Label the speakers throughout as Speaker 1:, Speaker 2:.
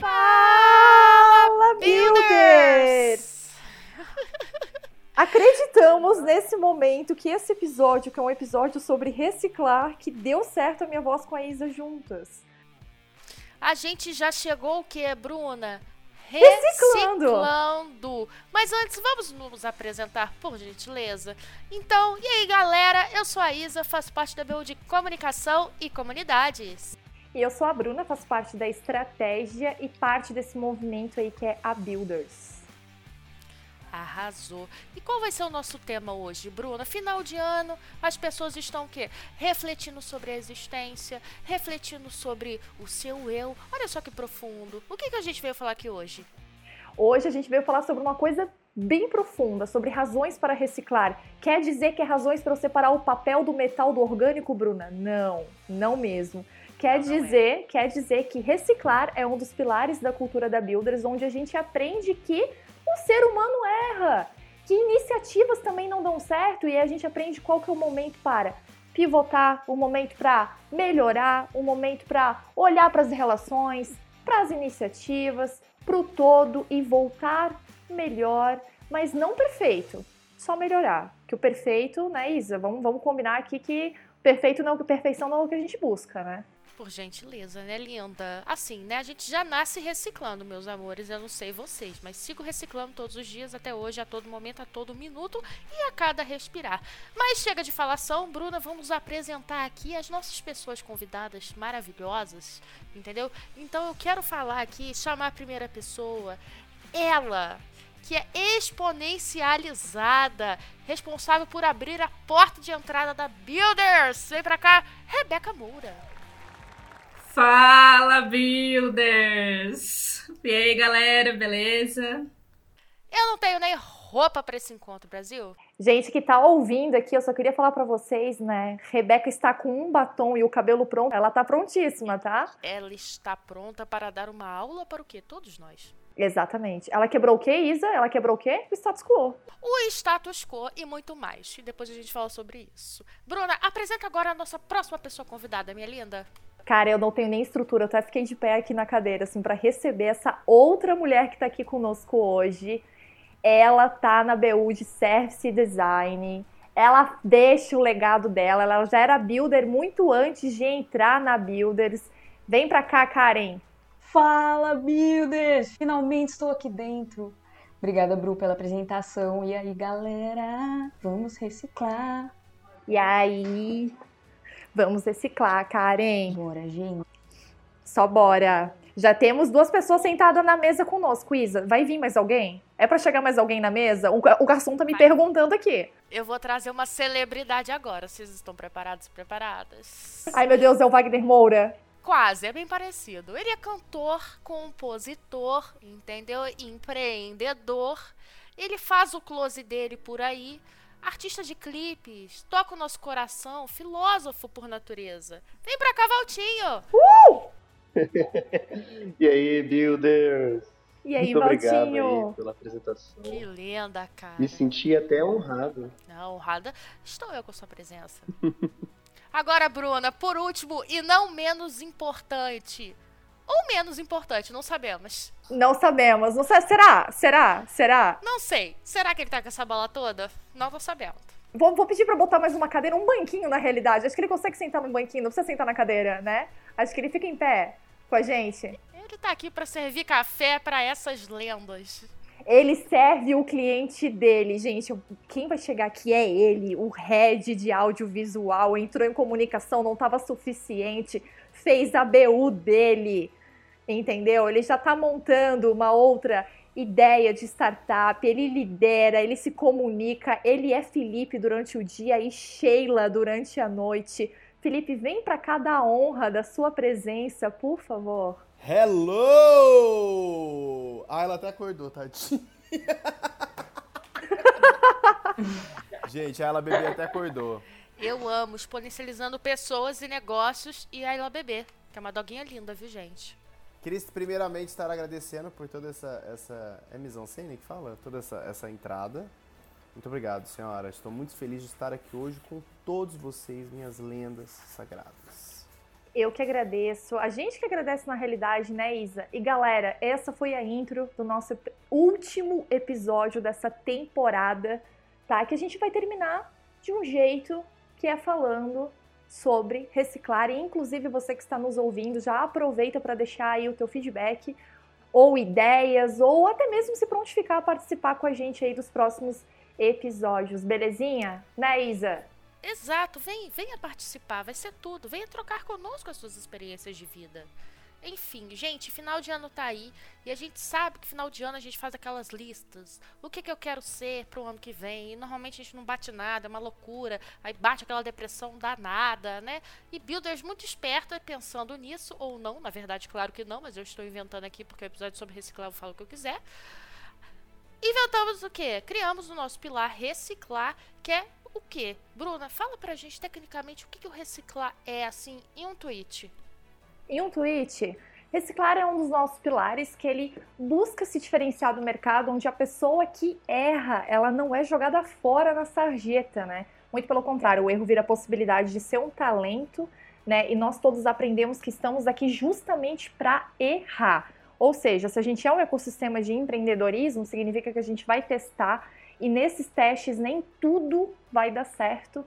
Speaker 1: Fala, Builders! Acreditamos nesse momento que esse episódio, que é um episódio sobre reciclar, que deu certo a minha voz com a Isa juntas.
Speaker 2: A gente já chegou o que, Bruna?
Speaker 1: Reciclando.
Speaker 2: Reciclando. Mas antes, vamos nos apresentar, por gentileza. Então, e aí, galera? Eu sou a Isa, faço parte da BU de Comunicação e Comunidades.
Speaker 1: E eu sou a Bruna, faço parte da estratégia e parte desse movimento aí que é a Builders.
Speaker 2: Arrasou. E qual vai ser o nosso tema hoje, Bruna? Final de ano, as pessoas estão o quê? Refletindo sobre a existência, refletindo sobre o seu eu. Olha só que profundo. O que, que a gente veio falar aqui hoje?
Speaker 1: Hoje a gente veio falar sobre uma coisa bem profunda, sobre razões para reciclar. Quer dizer que é razões para eu separar o papel do metal do orgânico, Bruna? Não, não mesmo. Quer
Speaker 2: Não, não é.
Speaker 1: dizer, quer dizer que reciclar é um dos pilares da cultura da Builders, onde a gente aprende que o ser humano erra, que iniciativas também não dão certo e a gente aprende qual que é o momento para pivotar, o momento para melhorar, o momento para olhar para as relações, para as iniciativas, para o todo e voltar melhor, mas não perfeito, só melhorar. Que o perfeito, né, Isa? Vamos, vamos combinar aqui que perfeito não, que perfeição não é o que a gente busca, né?
Speaker 2: Por gentileza, né, linda? Assim, né? A gente já nasce reciclando, meus amores. Eu não sei vocês, mas sigo reciclando todos os dias, até hoje, a todo momento, a todo minuto e a cada respirar. Mas chega de falação, Bruna, vamos apresentar aqui as nossas pessoas convidadas maravilhosas, entendeu? Então eu quero falar aqui, chamar a primeira pessoa, ela, que é exponencializada, responsável por abrir a porta de entrada da Builders. Vem pra cá, Rebeca Moura.
Speaker 3: Fala, Builders! E aí, galera, beleza?
Speaker 2: Eu não tenho nem roupa pra esse encontro, Brasil.
Speaker 1: Gente que tá ouvindo aqui, eu só queria falar pra vocês, né? Rebeca está com um batom e o cabelo pronto. Ela tá prontíssima, tá?
Speaker 2: Ela está pronta para dar uma aula para o quê? Todos nós.
Speaker 1: Exatamente. Ela quebrou o quê, Isa? Ela quebrou o quê? O status quo.
Speaker 2: O status quo e muito mais. E depois a gente fala sobre isso. Bruna, apresenta agora a nossa próxima pessoa convidada, minha linda.
Speaker 1: Cara, eu não tenho nem estrutura, eu até fiquei de pé aqui na cadeira, assim, pra receber essa outra mulher que tá aqui conosco hoje. Ela tá na BU de Service Design. Ela deixa o legado dela, ela já era builder muito antes de entrar na Builders. Vem pra cá, Karen.
Speaker 4: Fala, Builders! Finalmente estou aqui dentro. Obrigada, Bru, pela apresentação. E aí, galera? Vamos reciclar.
Speaker 1: E aí? Vamos reciclar, Karen.
Speaker 4: Bora, gente.
Speaker 1: Só bora. Já temos duas pessoas sentadas na mesa conosco, Isa. Vai vir mais alguém? É pra chegar mais alguém na mesa? O garçom tá me
Speaker 2: Vai.
Speaker 1: perguntando aqui.
Speaker 2: Eu vou trazer uma celebridade agora. Vocês estão preparados? Preparadas?
Speaker 1: Ai, meu Deus, é o Wagner Moura.
Speaker 2: Quase, é bem parecido. Ele é cantor, compositor, entendeu? Empreendedor. Ele faz o close dele por aí. Artista de clipes, toca o nosso coração, filósofo por natureza. Vem pra cá, Valtinho!
Speaker 5: E aí, builders?
Speaker 1: E aí,
Speaker 5: Muito obrigado aí pela apresentação.
Speaker 2: Que lenda, cara.
Speaker 5: Me senti até honrado.
Speaker 2: Não, honrada estou eu com sua presença. Agora, Bruna, por último e não menos importante. Ou menos importante, não sabemos.
Speaker 1: Não sabemos. Não sei, será? Será? Será?
Speaker 2: Não sei. Será que ele tá com essa bola toda? Não tô sabendo.
Speaker 1: Vou, vou pedir pra botar mais uma cadeira, um banquinho na realidade. Acho que ele consegue sentar num banquinho, não precisa sentar na cadeira, né? Acho que ele fica em pé com a gente.
Speaker 2: Ele tá aqui pra servir café pra essas lendas.
Speaker 1: Ele serve o cliente dele, gente. Quem vai chegar aqui é ele, o head de audiovisual. Entrou em comunicação, não estava suficiente, fez a BU dele, entendeu? Ele já tá montando uma outra ideia de startup. Ele lidera, ele se comunica. Ele é Felipe durante o dia e Sheila durante a noite. Felipe, vem para cá dar honra da sua presença, por favor.
Speaker 6: Hello! Ah, ela até acordou, tadinha. Gente, ela bebê até acordou.
Speaker 2: Eu amo exponencializando pessoas e negócios e a Ela Bebê, que é uma doguinha linda, viu, gente?
Speaker 6: Queria primeiramente estar agradecendo por toda essa. essa é mise en scène que fala? Toda essa, essa entrada. Muito obrigado, senhora. Estou muito feliz de estar aqui hoje com todos vocês, minhas lendas sagradas.
Speaker 1: Eu que agradeço. A gente que agradece na realidade, né, Isa? E galera, essa foi a intro do nosso último episódio dessa temporada, tá? Que a gente vai terminar de um jeito que é falando sobre reciclar. E inclusive você que está nos ouvindo, já aproveita para deixar aí o teu feedback ou ideias, ou até mesmo se prontificar a participar com a gente aí dos próximos episódios, belezinha? Né, Isa?
Speaker 2: Exato, vem, venha participar, vai ser tudo. Venha trocar conosco as suas experiências de vida. Enfim, gente, final de ano tá aí e a gente sabe que final de ano a gente faz aquelas listas. O que, que eu quero ser pro ano que vem? E normalmente a gente não bate nada, é uma loucura. Aí bate aquela depressão danada, né? E builders muito espertos pensando nisso, ou não, na verdade, claro que não, mas eu estou inventando aqui porque o episódio sobre reciclar eu falo o que eu quiser. Inventamos o quê? Criamos o nosso pilar reciclar, que é o quê? Bruna, fala pra gente tecnicamente o que, que o reciclar é, assim, em um tweet
Speaker 1: em um tweet, reciclar é um dos nossos pilares que ele busca se diferenciar do mercado, onde a pessoa que erra, ela não é jogada fora na sarjeta, né? Muito pelo contrário, o erro vira a possibilidade de ser um talento, né? E nós todos aprendemos que estamos aqui justamente para errar. Ou seja, se a gente é um ecossistema de empreendedorismo, significa que a gente vai testar e nesses testes nem tudo vai dar certo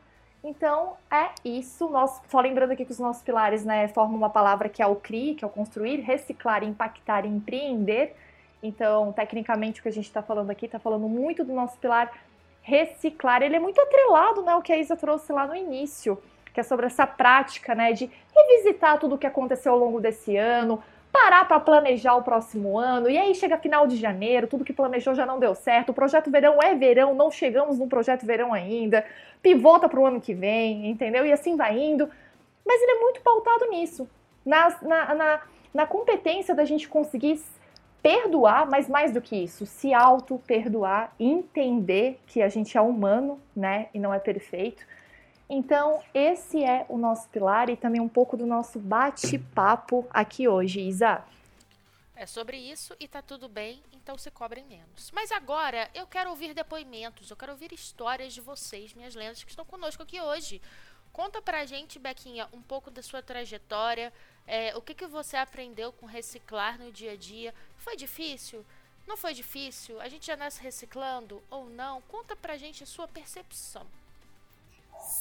Speaker 1: então é isso. Nós, só lembrando aqui que os nossos pilares né, formam uma palavra que é o CRI, que é o construir, reciclar, impactar e empreender. Então, tecnicamente, o que a gente está falando aqui está falando muito do nosso pilar reciclar. Ele é muito atrelado né, ao que a Isa trouxe lá no início, que é sobre essa prática né, de revisitar tudo o que aconteceu ao longo desse ano, parar para planejar o próximo ano, e aí chega final de janeiro, tudo que planejou já não deu certo, o projeto verão é verão, não chegamos no projeto verão ainda, pivota para o ano que vem, entendeu? E assim vai indo. Mas ele é muito pautado nisso, na, na, na, na competência da gente conseguir perdoar, mas mais do que isso, se auto-perdoar, entender que a gente é humano, né, e não é perfeito, então, esse é o nosso pilar e também um pouco do nosso bate-papo aqui hoje, Isa.
Speaker 2: É sobre isso e tá tudo bem, então se cobrem menos. Mas agora eu quero ouvir depoimentos, eu quero ouvir histórias de vocês, minhas lendas que estão conosco aqui hoje. Conta pra gente, Bequinha, um pouco da sua trajetória, é, o que, que você aprendeu com reciclar no dia a dia. Foi difícil? Não foi difícil? A gente já nasce reciclando ou não? Conta pra gente a sua percepção.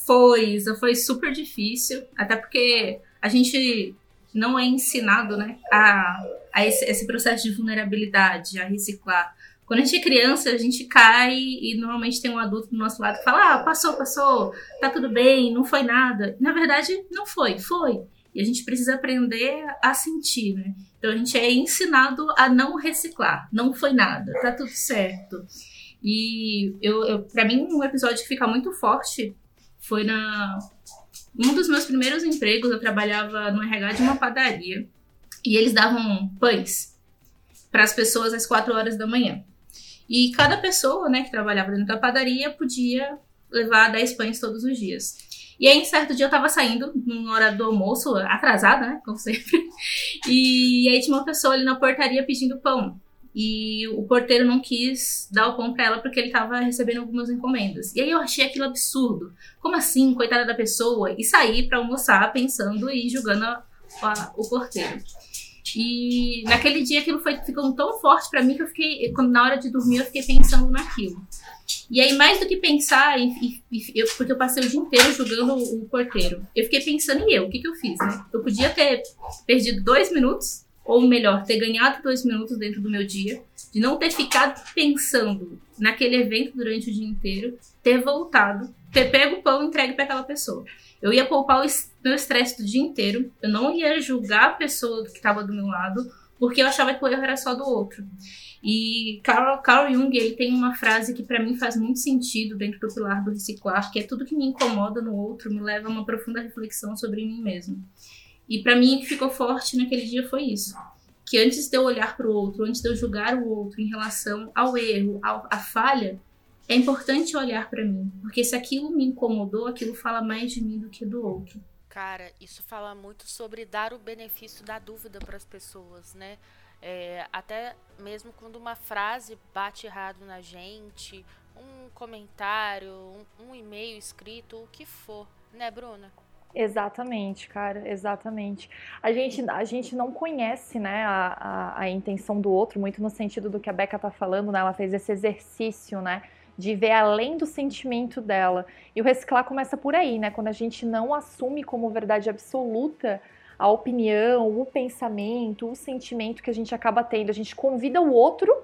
Speaker 3: Foi, isso foi super difícil, até porque a gente não é ensinado né, a, a esse, esse processo de vulnerabilidade, a reciclar. Quando a gente é criança, a gente cai e normalmente tem um adulto do nosso lado que fala: ah, passou, passou, tá tudo bem, não foi nada. Na verdade, não foi, foi. E a gente precisa aprender a sentir, né? Então a gente é ensinado a não reciclar. Não foi nada, tá tudo certo. E eu, eu para mim, um episódio que fica muito forte foi na um dos meus primeiros empregos, eu trabalhava no RH de uma padaria e eles davam pães para as pessoas às 4 horas da manhã. E cada pessoa, né, que trabalhava dentro da padaria podia levar 10 pães todos os dias. E aí, em certo dia, eu tava saindo, numa hora do almoço, atrasada, né, como sempre. E aí tinha uma pessoa ali na portaria pedindo pão e o porteiro não quis dar o pão para ela porque ele estava recebendo algumas encomendas. E aí eu achei aquilo absurdo. Como assim, coitada da pessoa? E saí para almoçar pensando e julgando a, a, o porteiro. E naquele dia aquilo foi ficando tão forte para mim que eu fiquei, quando na hora de dormir, eu fiquei pensando naquilo. E aí, mais do que pensar, e, e, eu, porque eu passei o dia inteiro julgando o, o porteiro, eu fiquei pensando em eu, o que, que eu fiz, né? Eu podia ter perdido dois minutos ou melhor, ter ganhado dois minutos dentro do meu dia, de não ter ficado pensando naquele evento durante o dia inteiro, ter voltado, ter pego o pão e entregue para aquela pessoa. Eu ia poupar o meu estresse do dia inteiro, eu não ia julgar a pessoa que estava do meu lado, porque eu achava que o erro era só do outro. E Carl, Carl Jung ele tem uma frase que para mim faz muito sentido dentro do pilar do reciclar, que é tudo que me incomoda no outro me leva a uma profunda reflexão sobre mim mesmo. E para mim o que ficou forte naquele dia foi isso. Que antes de eu olhar para o outro, antes de eu julgar o outro em relação ao erro, à falha, é importante olhar para mim, porque se aquilo me incomodou, aquilo fala mais de mim do que do outro.
Speaker 2: Cara, isso fala muito sobre dar o benefício da dúvida para as pessoas, né? É, até mesmo quando uma frase bate errado na gente, um comentário, um, um e-mail escrito, o que for, né, Bruna?
Speaker 1: Exatamente, cara, exatamente. A gente, a gente não conhece, né, a, a, a, intenção do outro, muito no sentido do que a Becca tá falando, né? Ela fez esse exercício, né? De ver além do sentimento dela. E o reciclar começa por aí, né? Quando a gente não assume como verdade absoluta a opinião, o pensamento, o sentimento que a gente acaba tendo. A gente convida o outro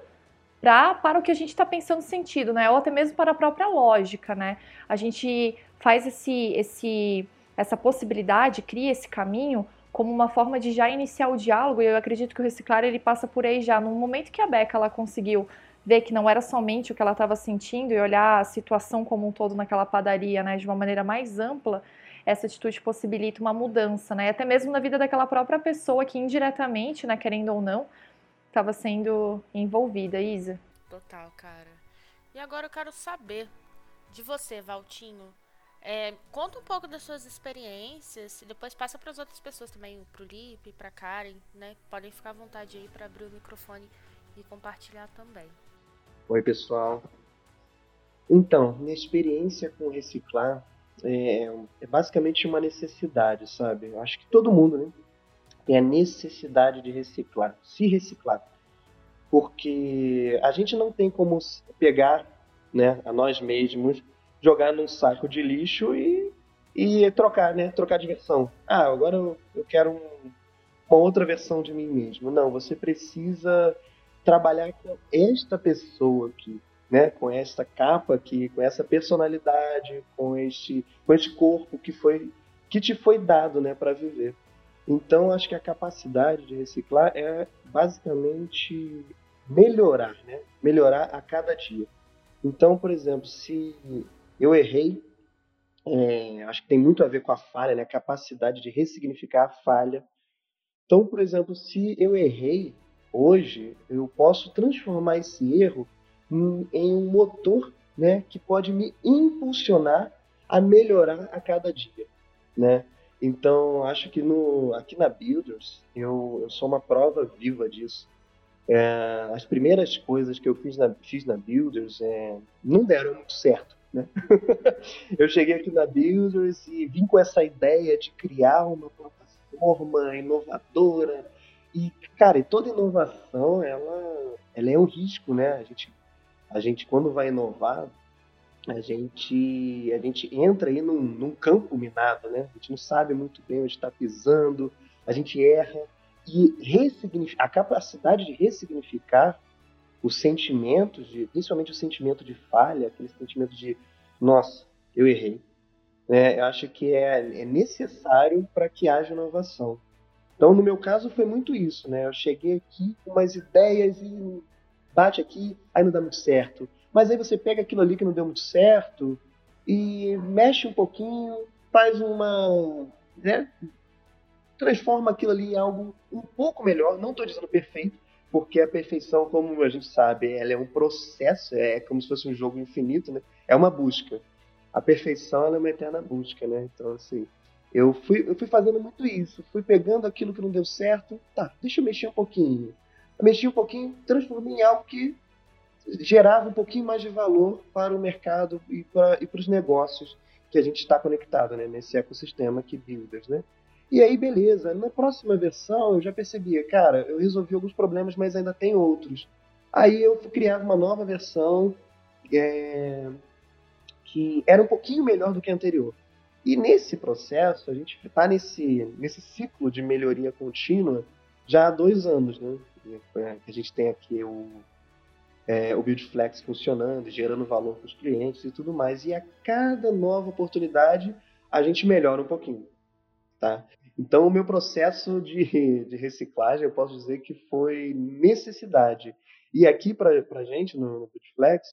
Speaker 1: pra, para o que a gente está pensando sentido, né? Ou até mesmo para a própria lógica, né? A gente faz esse, esse essa possibilidade, cria esse caminho como uma forma de já iniciar o diálogo, e eu acredito que o reciclar ele passa por aí já. No momento que a Beca ela conseguiu ver que não era somente o que ela estava sentindo e olhar a situação como um todo naquela padaria, né, de uma maneira mais ampla, essa atitude possibilita uma mudança, né, até mesmo na vida daquela própria pessoa que indiretamente, né, querendo ou não, estava sendo envolvida, Isa.
Speaker 2: Total, cara. E agora eu quero saber de você, Valtinho, é, conta um pouco das suas experiências e depois passa para as outras pessoas também, para o Lipe, para Karen, né? Podem ficar à vontade aí para abrir o microfone e compartilhar também.
Speaker 5: Oi, pessoal. Então, minha experiência com reciclar é, é basicamente uma necessidade, sabe? Eu acho que todo mundo, né, tem a necessidade de reciclar, se reciclar, porque a gente não tem como pegar, né, a nós mesmos jogar num saco de lixo e, e trocar, né? Trocar de versão. Ah, agora eu, eu quero um, uma outra versão de mim mesmo. Não, você precisa trabalhar com esta pessoa aqui, né? Com esta capa aqui, com essa personalidade, com este, com este corpo que foi que te foi dado, né, para viver. Então, acho que a capacidade de reciclar é basicamente melhorar, né? Melhorar a cada dia. Então, por exemplo, se eu errei, é, acho que tem muito a ver com a falha, né? a capacidade de ressignificar a falha. Então, por exemplo, se eu errei hoje, eu posso transformar esse erro em, em um motor né, que pode me impulsionar a melhorar a cada dia. Né? Então, acho que no, aqui na Builders, eu, eu sou uma prova viva disso. É, as primeiras coisas que eu fiz na, fiz na Builders é, não deram muito certo. Né? eu cheguei aqui na Builders e vim com essa ideia de criar uma plataforma inovadora. E, cara, e toda inovação, ela, ela é um risco, né? A gente, a gente quando vai inovar, a gente, a gente entra aí num, num campo minado, né? A gente não sabe muito bem onde está pisando, a gente erra. E a capacidade de ressignificar os sentimentos, de, principalmente o sentimento de falha, aquele sentimento de, nossa, eu errei. É, eu acho que é, é necessário para que haja inovação. Então, no meu caso, foi muito isso, né? Eu cheguei aqui com umas ideias e bate aqui, aí não dá muito certo. Mas aí você pega aquilo ali que não deu muito certo e mexe um pouquinho, faz uma. Né? Transforma aquilo ali em algo um pouco melhor. Não estou dizendo perfeito, porque a perfeição, como a gente sabe, ela é um processo, é como se fosse um jogo infinito, né? É uma busca. A perfeição ela é uma eterna busca, né? Então, assim, eu fui, eu fui fazendo muito isso, fui pegando aquilo que não deu certo, tá, deixa eu mexer um pouquinho. Eu mexi um pouquinho, transformei em algo que gerava um pouquinho mais de valor para o mercado e para, e para os negócios que a gente está conectado, né? Nesse ecossistema que builders, né? E aí, beleza. Na próxima versão, eu já percebia, cara, eu resolvi alguns problemas, mas ainda tem outros. Aí eu criava uma nova versão é, que era um pouquinho melhor do que a anterior. E nesse processo, a gente está nesse, nesse ciclo de melhoria contínua já há dois anos, né? A gente tem aqui o, é, o Buildflex funcionando, gerando valor para os clientes e tudo mais. E a cada nova oportunidade, a gente melhora um pouquinho. Tá? Então, o meu processo de, de reciclagem, eu posso dizer que foi necessidade. E aqui, para a gente, no, no Putflex,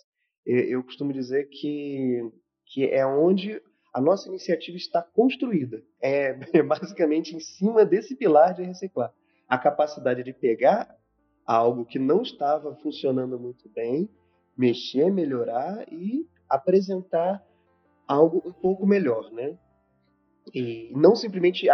Speaker 5: eu costumo dizer que, que é onde a nossa iniciativa está construída. É, é basicamente em cima desse pilar de reciclar. A capacidade de pegar algo que não estava funcionando muito bem, mexer, melhorar e apresentar algo um pouco melhor, né? E não simplesmente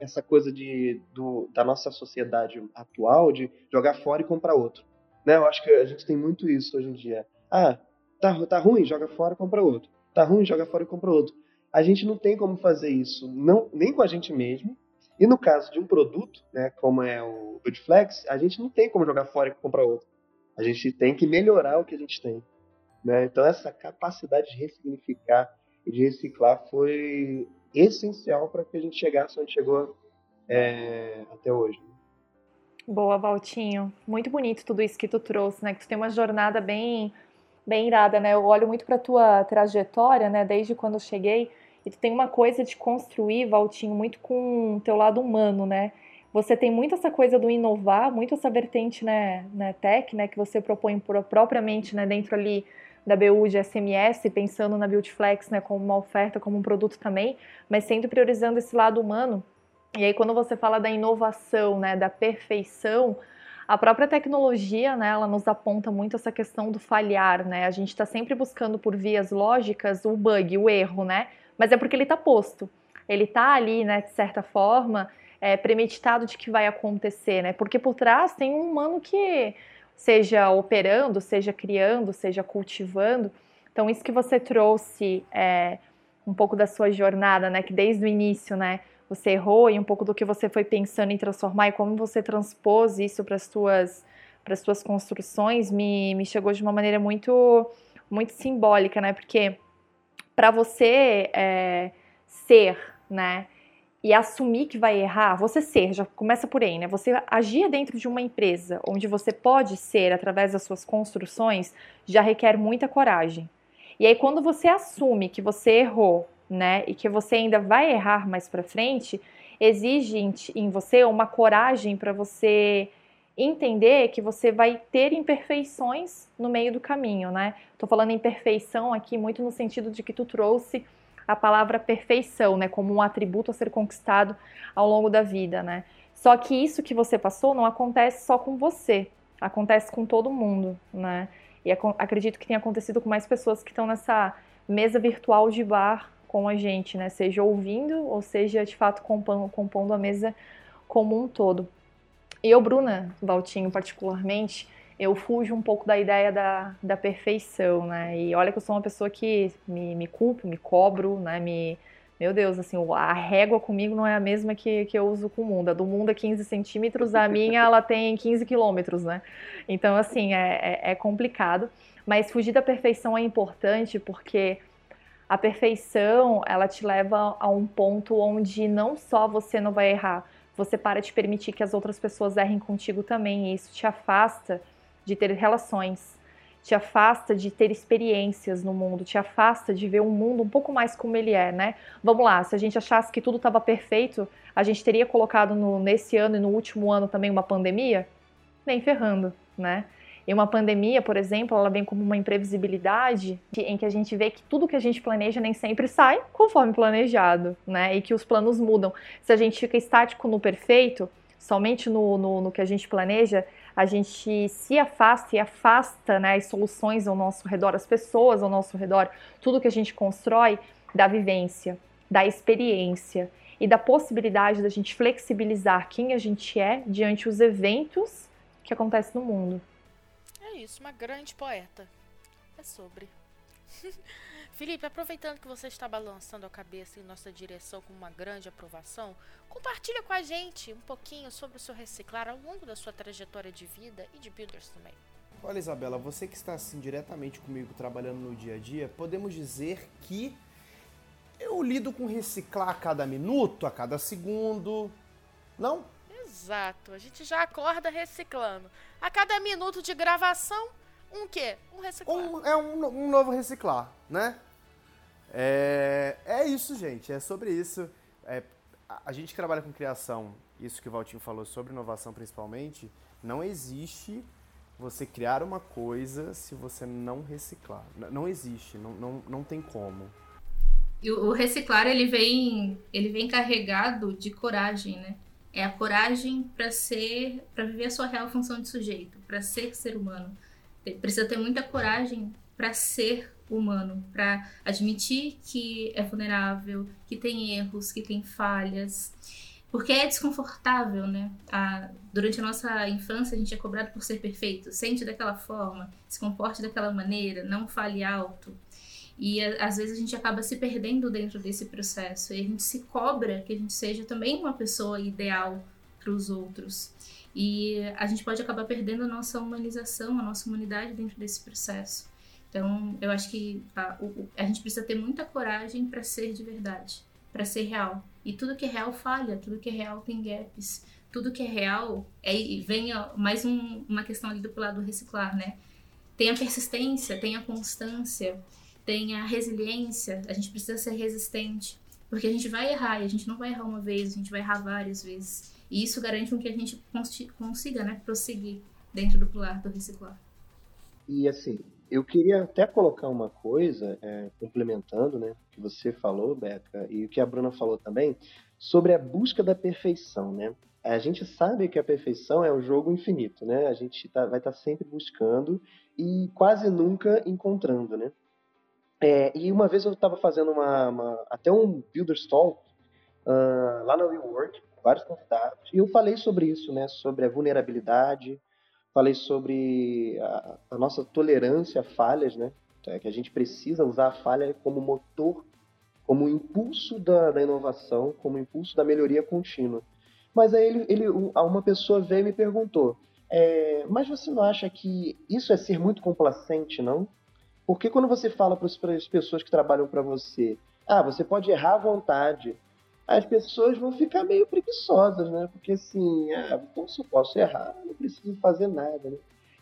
Speaker 5: essa coisa de, do, da nossa sociedade atual de jogar fora e comprar outro. Né? Eu acho que a gente tem muito isso hoje em dia. Ah, Tá, tá ruim, joga fora, compra outro. Tá ruim, joga fora e compra outro. A gente não tem como fazer isso, não, nem com a gente mesmo. E no caso de um produto, né, como é o Budflex, a gente não tem como jogar fora e comprar outro. A gente tem que melhorar o que a gente tem. Né? Então essa capacidade de ressignificar e de reciclar foi essencial para que a gente chegasse onde chegou é, até hoje.
Speaker 1: Boa, Valtinho. Muito bonito tudo isso que tu trouxe, né? Que tu tem uma jornada bem, bem irada, né? Eu olho muito para tua trajetória, né? Desde quando eu cheguei. E tu tem uma coisa de construir, Valtinho, muito com o teu lado humano, né? Você tem muito essa coisa do inovar, muito essa vertente, né, né tech, né, que você propõe propriamente, né, dentro ali da BU de SMS, pensando na Beautyflex, né, como uma oferta, como um produto também, mas sempre priorizando esse lado humano. E aí quando você fala da inovação, né, da perfeição, a própria tecnologia, né, ela nos aponta muito essa questão do falhar, né? A gente está sempre buscando por vias lógicas o bug, o erro, né? Mas é porque ele está posto. Ele está ali, né, de certa forma, é, premeditado de que vai acontecer, né? Porque por trás tem um humano que seja operando, seja criando, seja cultivando. Então isso que você trouxe é, um pouco da sua jornada, né? Que desde o início, né? Você errou e um pouco do que você foi pensando em transformar e como você transpôs isso para as suas para as suas construções me, me chegou de uma maneira muito muito simbólica, né? Porque para você é, ser, né? E assumir que vai errar, você ser, já começa por aí, né? Você agir dentro de uma empresa onde você pode ser através das suas construções já requer muita coragem. E aí quando você assume que você errou, né, e que você ainda vai errar mais para frente, exige em você uma coragem para você entender que você vai ter imperfeições no meio do caminho, né? Tô falando imperfeição aqui muito no sentido de que tu trouxe a palavra perfeição, né, como um atributo a ser conquistado ao longo da vida, né? Só que isso que você passou não acontece só com você, acontece com todo mundo, né? E acredito que tenha acontecido com mais pessoas que estão nessa mesa virtual de bar com a gente, né? Seja ouvindo ou seja de fato compondo, compondo a mesa como um todo. Eu, Bruna Valtinho, particularmente, eu fujo um pouco da ideia da, da perfeição, né? E olha que eu sou uma pessoa que me, me culpo, me cobro, né? Me, meu Deus, assim, a régua comigo não é a mesma que, que eu uso com o mundo. A do mundo é 15 centímetros, a minha ela tem 15 quilômetros, né? Então, assim, é, é, é complicado. Mas fugir da perfeição é importante porque a perfeição, ela te leva a um ponto onde não só você não vai errar, você para de permitir que as outras pessoas errem contigo também. E isso te afasta de ter relações, te afasta de ter experiências no mundo, te afasta de ver um mundo um pouco mais como ele é, né? Vamos lá, se a gente achasse que tudo estava perfeito, a gente teria colocado no, nesse ano e no último ano também uma pandemia? Nem ferrando, né? E uma pandemia, por exemplo, ela vem como uma imprevisibilidade em que a gente vê que tudo que a gente planeja nem sempre sai conforme planejado, né? E que os planos mudam. Se a gente fica estático no perfeito, somente no, no, no que a gente planeja, a gente se afasta e afasta né, as soluções ao nosso redor, as pessoas ao nosso redor, tudo que a gente constrói da vivência, da experiência e da possibilidade da gente flexibilizar quem a gente é diante os eventos que acontecem no mundo.
Speaker 2: É isso, uma grande poeta. É sobre. Felipe, aproveitando que você está balançando a cabeça em nossa direção com uma grande aprovação, compartilha com a gente um pouquinho sobre o seu reciclar ao longo da sua trajetória de vida e de builders também.
Speaker 6: Olha, Isabela, você que está assim diretamente comigo trabalhando no dia a dia, podemos dizer que eu lido com reciclar a cada minuto, a cada segundo. Não?
Speaker 2: Exato. A gente já acorda reciclando. A cada minuto de gravação, um quê? Um reciclar.
Speaker 6: Um, é um, um novo reciclar, né? É, é isso, gente. É sobre isso. É, a, gente que trabalha com criação, isso que o Valtinho falou sobre inovação principalmente, não existe você criar uma coisa se você não reciclar. Não existe, não, não, não tem como.
Speaker 3: E o reciclar ele vem ele vem carregado de coragem, né? É a coragem para ser, para viver a sua real função de sujeito, para ser ser humano. Precisa ter muita coragem para ser humano, para admitir que é vulnerável, que tem erros, que tem falhas. Porque é desconfortável, né? A, durante a nossa infância, a gente é cobrado por ser perfeito. Sente daquela forma, se comporte daquela maneira, não fale alto. E às vezes a gente acaba se perdendo dentro desse processo. E a gente se cobra que a gente seja também uma pessoa ideal para os outros. E a gente pode acabar perdendo a nossa humanização, a nossa humanidade dentro desse processo. Então, eu acho que a, a gente precisa ter muita coragem para ser de verdade, para ser real. E tudo que é real falha, tudo que é real tem gaps. Tudo que é real é vem mais um, uma questão ali do lado do reciclar, né? Tem a persistência, tem a constância, tem a resiliência. A gente precisa ser resistente, porque a gente vai errar e a gente não vai errar uma vez, a gente vai errar várias vezes. E isso garante que a gente consiga, né, prosseguir dentro do pilar do reciclar.
Speaker 5: E assim, eu queria até colocar uma coisa, é, complementando, né, que você falou, Beca, e o que a Bruna falou também, sobre a busca da perfeição, né? A gente sabe que a perfeição é um jogo infinito, né? A gente tá, vai estar tá sempre buscando e quase nunca encontrando, né? É, e uma vez eu estava fazendo uma, uma, até um Builder's Talk uh, lá na WeWork, vários convidados, e eu falei sobre isso, né? Sobre a vulnerabilidade, falei sobre a, a nossa tolerância a falhas, né? É, que a gente precisa usar a falha como motor, como impulso da, da inovação, como impulso da melhoria contínua. Mas aí ele, ele, uma pessoa veio e me perguntou: é, mas você não acha que isso é ser muito complacente, não? Porque quando você fala para as pessoas que trabalham para você, ah, você pode errar à vontade, as pessoas vão ficar meio preguiçosas, né? Porque assim, ah, então se eu posso errar, não preciso fazer nada, né?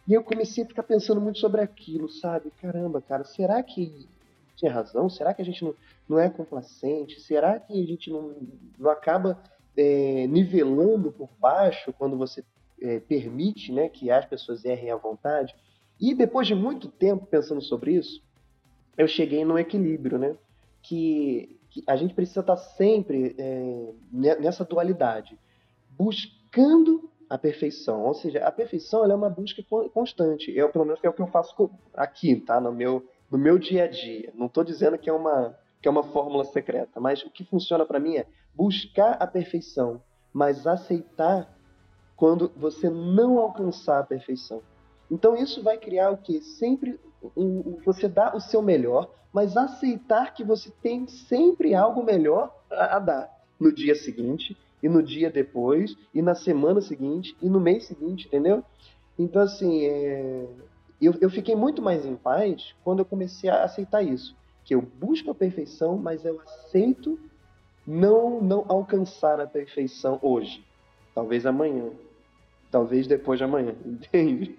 Speaker 5: E eu comecei a ficar pensando muito sobre aquilo, sabe? Caramba, cara, será que tinha razão? Será que a gente não, não é complacente? Será que a gente não, não acaba é, nivelando por baixo quando você é, permite né, que as pessoas errem à vontade? E depois de muito tempo pensando sobre isso, eu cheguei num equilíbrio, né? Que a gente precisa estar sempre é, nessa dualidade, buscando a perfeição. Ou seja, a perfeição é uma busca constante. Eu, pelo menos é o que eu faço aqui, tá? No meu, no meu dia a dia. Não estou dizendo que é uma que é uma fórmula secreta, mas o que funciona para mim é buscar a perfeição, mas aceitar quando você não alcançar a perfeição. Então isso vai criar o que sempre você dá o seu melhor, mas aceitar que você tem sempre algo melhor a, a dar no dia seguinte e no dia depois e na semana seguinte e no mês seguinte, entendeu? Então assim, é... eu, eu fiquei muito mais em paz quando eu comecei a aceitar isso, que eu busco a perfeição, mas eu aceito não não alcançar a perfeição hoje, talvez amanhã, talvez depois de amanhã, entende?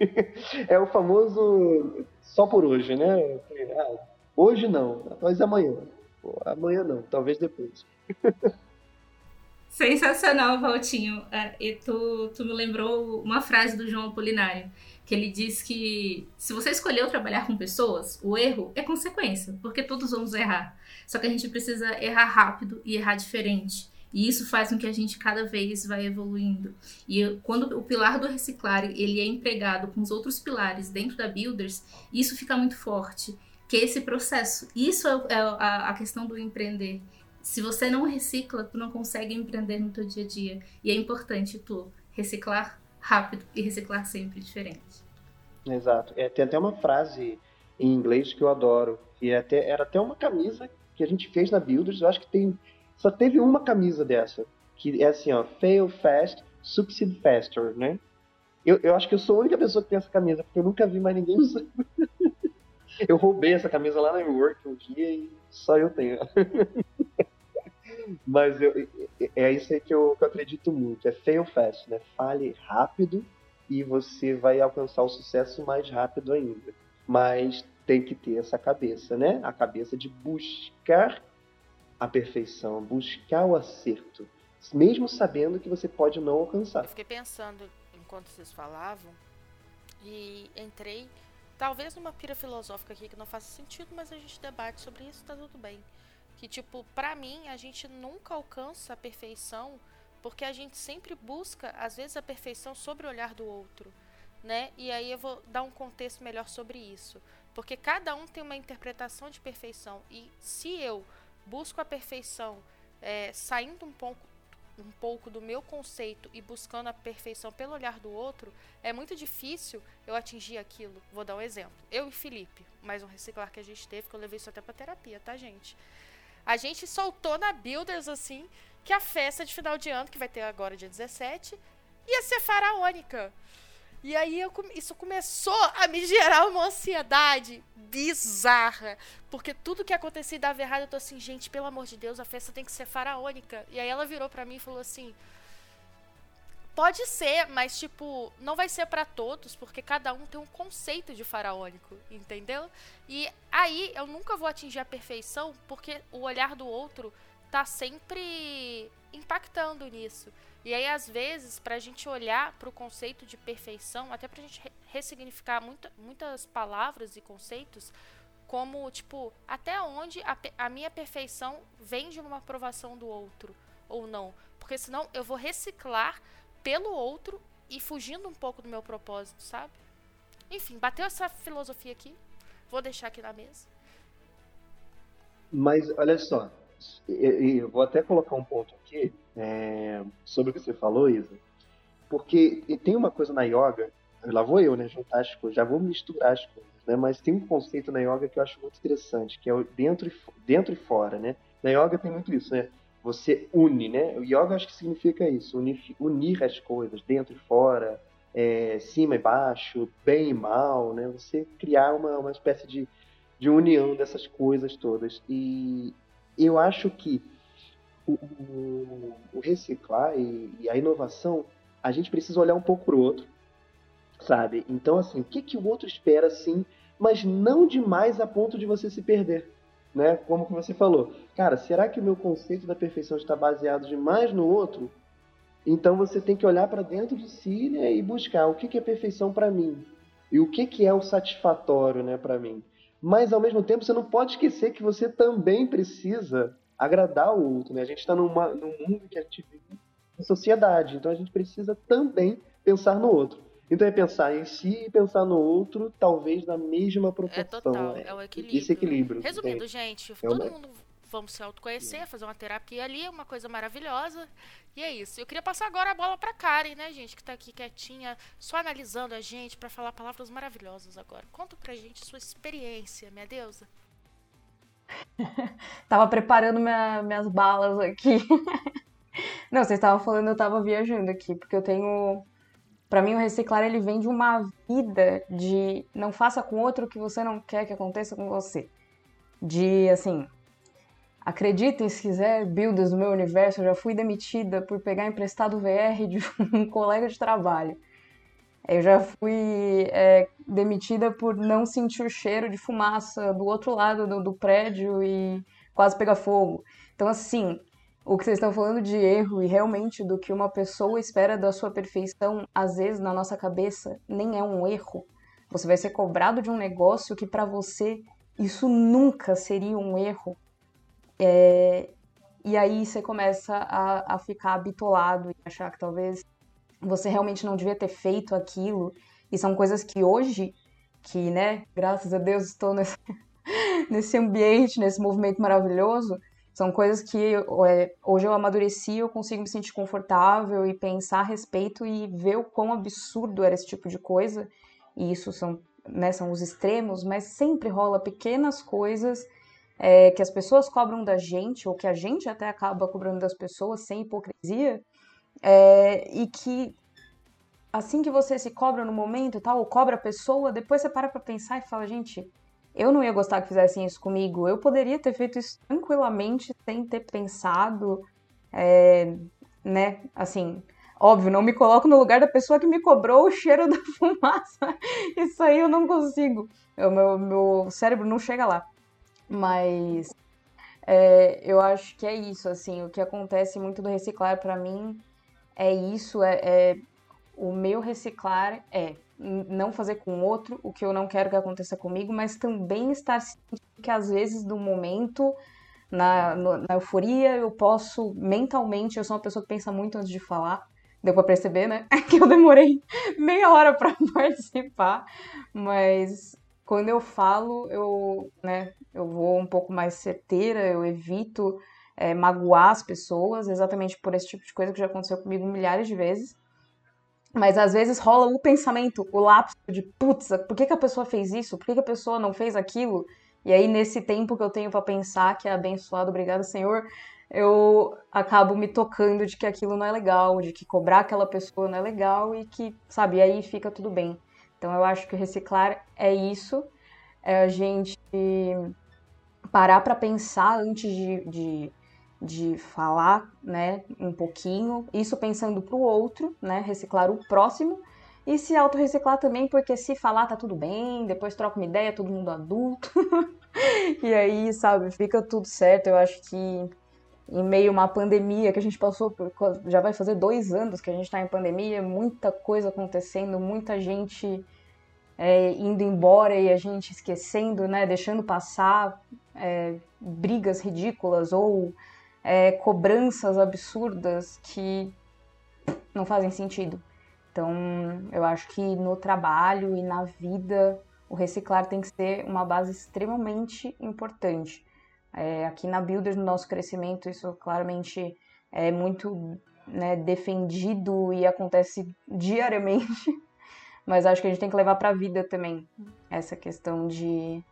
Speaker 5: É o famoso só por hoje, né? Ah, hoje não, talvez amanhã. Amanhã não, talvez depois.
Speaker 3: Sensacional, Valtinho. É, e tu, tu me lembrou uma frase do João Apolinário, que ele diz que se você escolheu trabalhar com pessoas, o erro é consequência, porque todos vamos errar. Só que a gente precisa errar rápido e errar diferente. E isso faz com que a gente cada vez vai evoluindo. E quando o pilar do reciclar ele é empregado com os outros pilares dentro da Builders, isso fica muito forte. Que é esse processo. Isso é, é a, a questão do empreender. Se você não recicla, tu não consegue empreender no teu dia a dia. E é importante tu reciclar rápido e reciclar sempre diferente.
Speaker 5: Exato. É, tem até uma frase em inglês que eu adoro. E é até, era até uma camisa que a gente fez na Builders. Eu acho que tem só teve uma camisa dessa, que é assim, ó, fail fast, succeed faster, né? Eu, eu acho que eu sou a única pessoa que tem essa camisa, porque eu nunca vi mais ninguém usando. eu roubei essa camisa lá na Work um dia e só eu tenho. Mas eu, é isso aí que eu, que eu acredito muito, é fail fast, né? Fale rápido e você vai alcançar o sucesso mais rápido ainda. Mas tem que ter essa cabeça, né? A cabeça de buscar a perfeição, buscar o acerto, mesmo sabendo que você pode não alcançar.
Speaker 2: Eu fiquei pensando enquanto vocês falavam e entrei talvez numa pira filosófica aqui que não faça sentido, mas a gente debate sobre isso, tá tudo bem. Que tipo, para mim, a gente nunca alcança a perfeição porque a gente sempre busca, às vezes, a perfeição sobre o olhar do outro, né? E aí eu vou dar um contexto melhor sobre isso, porque cada um tem uma interpretação de perfeição e se eu busco a perfeição é, saindo um pouco um pouco do meu conceito e buscando a perfeição pelo olhar do outro, é muito difícil eu atingir aquilo. Vou dar um exemplo. Eu e Felipe, mais um reciclar que a gente teve, que eu levei isso até pra terapia, tá, gente? A gente soltou na Builders, assim, que a festa de final de ano, que vai ter agora dia 17, ia ser faraônica. E aí eu, isso começou a me gerar uma ansiedade bizarra. Porque tudo que acontecia dava errado, eu tô assim, gente, pelo amor de Deus, a festa tem que ser faraônica. E aí ela virou para mim e falou assim: Pode ser, mas tipo, não vai ser para todos, porque cada um tem um conceito de faraônico, entendeu? E aí eu nunca vou atingir a perfeição, porque o olhar do outro tá sempre impactando nisso. E aí, às vezes, para a gente olhar para o conceito de perfeição, até para a gente ressignificar muita, muitas palavras e conceitos, como, tipo, até onde a, a, minha perfeição vem de uma aprovação do outro ou não. Porque senão eu vou reciclar pelo outro e fugindo um pouco do meu propósito, sabe? Enfim, bateu essa filosofia aqui. Vou deixar aqui na mesa.
Speaker 5: Mas olha só, eu vou até colocar um ponto aqui é, sobre o que você falou, Isa, porque tem uma coisa na yoga, lá vou eu, né, juntar as coisas, já vou misturar as coisas, né, mas tem um conceito na yoga que eu acho muito interessante, que é o dentro e, dentro e fora, né. Na yoga tem muito isso, né, você une, né, o yoga acho que significa isso, unir, unir as coisas, dentro e fora, é, cima e baixo, bem e mal, né, você criar uma, uma espécie de, de união dessas coisas todas, e eu acho que o, o, reciclar e, e, a inovação, a gente precisa olhar um pouco para o outro, sabe? Então, assim, o que, que o outro espera, sim, mas não demais a ponto de você se perder, né? Como que você falou. Cara, será que o meu conceito da perfeição está baseado demais no outro? Então você tem que olhar para dentro de si né, e buscar o que, que é perfeição para mim e o que, que é o satisfatório né, para mim. Mas ao mesmo tempo você não pode esquecer que você também precisa agradar o outro, né? A gente está num mundo que a gente vive em sociedade, então a gente precisa também pensar no outro. Então é pensar em si e pensar no outro, talvez na mesma proporção. É
Speaker 2: total, é, é o equilíbrio.
Speaker 5: Esse equilíbrio.
Speaker 2: Resumindo, gente, é todo mundo vamos se autoconhecer, fazer uma terapia ali, uma coisa maravilhosa. E é isso. Eu queria passar agora a bola pra Karen, né, gente, que tá aqui quietinha, só analisando a gente para falar palavras maravilhosas agora. Conta pra gente sua experiência, minha deusa.
Speaker 4: tava preparando minha, minhas balas aqui. não, vocês estavam falando, eu tava viajando aqui, porque eu tenho. Para mim, o reciclar ele vem de uma vida de não faça com outro o que você não quer que aconteça com você. De assim, acreditem se quiser, builders do meu universo, eu já fui demitida por pegar emprestado VR de um colega de trabalho. Eu já fui é, demitida por não sentir o cheiro de fumaça do outro lado do, do prédio e quase pegar fogo. Então, assim, o que vocês estão falando de erro e realmente do que uma pessoa espera da sua perfeição, às vezes na nossa cabeça nem é um erro. Você vai ser cobrado de um negócio que para você isso nunca seria um erro. É... E aí você começa a, a ficar bitolado e achar que talvez você realmente não devia ter feito aquilo. E são coisas que hoje, que, né, graças a Deus estou nesse, nesse ambiente, nesse movimento maravilhoso, são coisas que é, hoje eu amadureci, eu consigo me sentir confortável e pensar a respeito e ver o quão absurdo era esse tipo de coisa. E isso são, né, são os extremos, mas sempre rola pequenas coisas é, que as pessoas cobram da gente, ou que a gente até acaba cobrando das pessoas sem hipocrisia, é, e que assim que você se cobra no momento tal, ou cobra a pessoa, depois você para pra pensar e fala, gente, eu não ia gostar que fizessem isso comigo. Eu poderia ter feito isso tranquilamente sem ter pensado, é, né? Assim, óbvio, não me coloco no lugar da pessoa que me cobrou o cheiro da fumaça. Isso aí eu não consigo. O meu, meu cérebro não chega lá. Mas é, eu acho que é isso, assim, o que acontece muito do reciclar para mim é isso, é, é, o meu reciclar é não fazer com outro o que eu não quero que aconteça comigo, mas também estar ciente que às vezes do momento, na, no, na euforia, eu posso mentalmente, eu sou uma pessoa que pensa muito antes de falar, deu para perceber, né? que eu demorei meia hora para participar, mas quando eu falo, eu, né, eu vou um pouco mais certeira, eu evito é, magoar as pessoas, exatamente por esse tipo de coisa que já aconteceu comigo milhares de vezes. Mas às vezes rola o pensamento, o lapso de putz, por que, que a pessoa fez isso? Por que, que a pessoa não fez aquilo? E aí, nesse tempo que eu tenho para pensar, que é abençoado, obrigado, Senhor, eu acabo me tocando de que aquilo não é legal, de que cobrar aquela pessoa não é legal e que, sabe, aí fica tudo bem. Então eu acho que reciclar é isso, é a gente parar para pensar antes de, de, de, falar, né, um pouquinho, isso pensando para o outro, né, reciclar o próximo, e se autorreciclar também, porque se falar tá tudo bem, depois troca uma ideia, todo mundo adulto, e aí, sabe, fica tudo certo. Eu acho que em meio a uma pandemia que a gente passou por. Já vai fazer dois anos que a gente está em pandemia, muita coisa acontecendo, muita gente é, indo embora e a gente esquecendo, né? Deixando passar é, brigas ridículas ou é, cobranças absurdas que não fazem sentido. Então, eu acho que no trabalho e na vida, o reciclar tem que ser uma base extremamente importante. É, aqui na Builders, no nosso crescimento, isso claramente é muito né, defendido e acontece diariamente, mas acho que a gente tem que levar para a vida também essa questão de,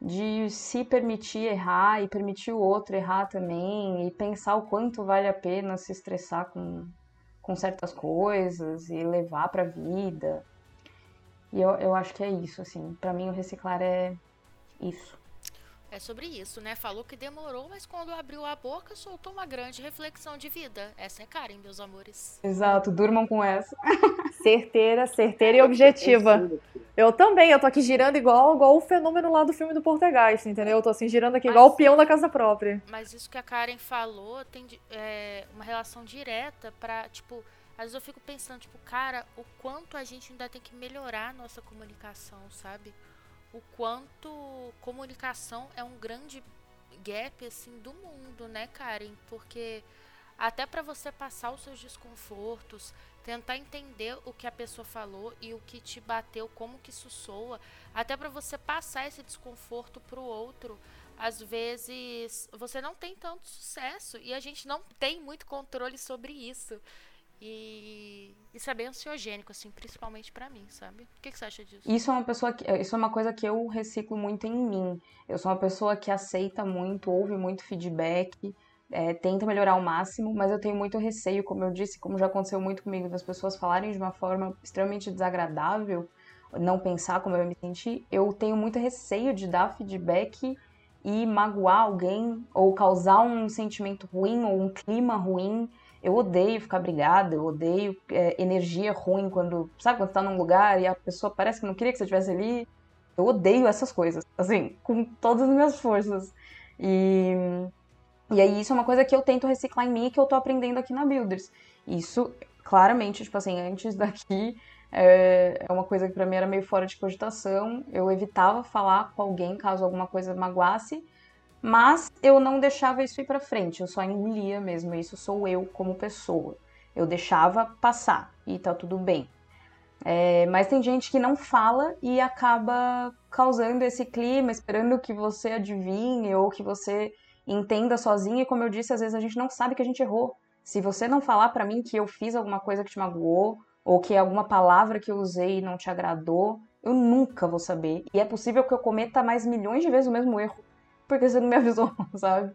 Speaker 4: de se permitir errar e permitir o outro errar também e pensar o quanto vale a pena se estressar com, com certas coisas e levar para a vida. E eu, eu acho que é isso, assim. Para mim, o reciclar é isso.
Speaker 2: É sobre isso, né? Falou que demorou, mas quando abriu a boca, soltou uma grande reflexão de vida. Essa é Karen, meus amores.
Speaker 4: Exato, durmam com essa.
Speaker 1: certeira, certeira e objetiva. Eu também, eu tô aqui girando igual, igual o fenômeno lá do filme do Portegaist, entendeu? Eu tô assim girando aqui mas, igual o peão da casa própria.
Speaker 2: Mas isso que a Karen falou tem é, uma relação direta pra, tipo, às vezes eu fico pensando, tipo, cara, o quanto a gente ainda tem que melhorar a nossa comunicação, sabe? O quanto comunicação é um grande gap assim do mundo, né, Karen? Porque até para você passar os seus desconfortos, tentar entender o que a pessoa falou e o que te bateu, como que isso soa, até para você passar esse desconforto pro outro, às vezes você não tem tanto sucesso e a gente não tem muito controle sobre isso. E isso é bem ansiogênico, assim, principalmente para mim, sabe? O que, que, você acha disso?
Speaker 4: Isso é uma pessoa que, isso é uma coisa que eu reciclo muito em mim. Eu sou uma pessoa que aceita muito, ouve muito feedback, é, tenta melhorar ao máximo, mas eu tenho muito receio, como eu disse, como já aconteceu muito comigo, das pessoas falarem de uma forma extremamente desagradável, não pensar como eu me senti. Eu tenho muito receio de dar feedback e magoar alguém ou causar um sentimento ruim ou um clima ruim eu odeio ficar brigada, eu odeio é, energia ruim quando. Sabe quando você tá num lugar e a pessoa parece que não queria que você estivesse ali? Eu odeio essas coisas, assim, com todas as minhas forças. E, e aí isso é uma coisa que eu tento reciclar em mim e que eu tô aprendendo aqui na Builders. Isso, claramente, tipo assim, antes daqui, é, é uma coisa que pra mim era meio fora de cogitação. Eu evitava falar com alguém caso alguma coisa magoasse. Mas eu não deixava isso ir para frente, eu só engolia mesmo. Isso sou eu como pessoa. Eu deixava passar e tá tudo bem. É, mas tem gente que não fala e acaba causando esse clima, esperando que você adivinhe ou que você entenda sozinho. E como eu disse, às vezes a gente não sabe que a gente errou. Se você não falar para mim que eu fiz alguma coisa que te magoou ou que alguma palavra que eu usei não te agradou, eu nunca vou saber. E é possível que eu cometa mais milhões de vezes o mesmo erro porque você não me avisou, sabe?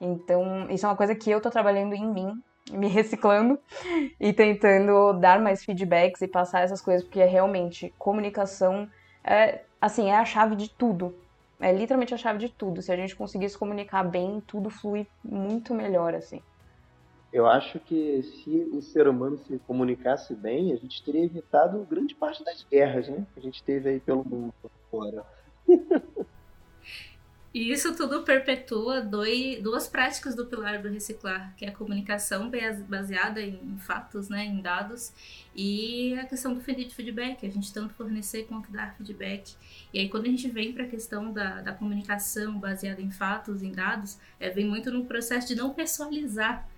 Speaker 4: Então, isso é uma coisa que eu tô trabalhando em mim, me reciclando e tentando dar mais feedbacks e passar essas coisas, porque é realmente comunicação é, assim, é a chave de tudo. É literalmente a chave de tudo. Se a gente conseguir se comunicar bem, tudo flui muito melhor, assim.
Speaker 5: Eu acho que se o ser humano se comunicasse bem, a gente teria evitado grande parte das guerras, né? Que a gente teve aí pelo mundo fora.
Speaker 3: E isso tudo perpetua dois, duas práticas do pilar do reciclar, que é a comunicação baseada em fatos, né, em dados, e a questão do feedback, a gente tanto fornecer quanto dar feedback. E aí quando a gente vem para a questão da, da comunicação baseada em fatos, em dados, é, vem muito no processo de não pessoalizar.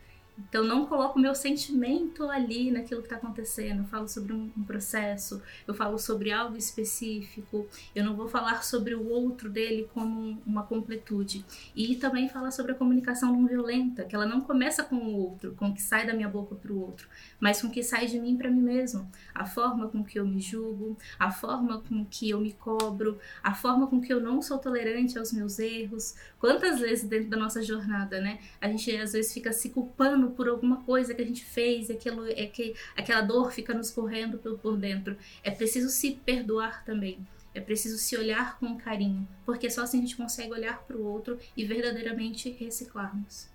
Speaker 3: Então, não coloco meu sentimento ali naquilo que está acontecendo. Eu falo sobre um, um, processo, eu falo sobre algo específico. Eu não vou falar sobre o outro dele como uma completude. E também falar sobre a comunicação não violenta, que ela não começa com o outro, com o que sai da minha boca para o outro, mas com o que sai de mim para mim mesmo. A forma com que eu me julgo, a forma com que eu me cobro, a forma com que eu não sou tolerante aos meus erros. Quantas vezes dentro da nossa jornada, né? A gente às vezes fica se culpando por alguma coisa que a gente fez aquilo, é que, aquela dor fica nos correndo por, por dentro. É preciso se perdoar também. É preciso se olhar com carinho, porque só assim a gente consegue olhar para o outro e verdadeiramente reciclarmos.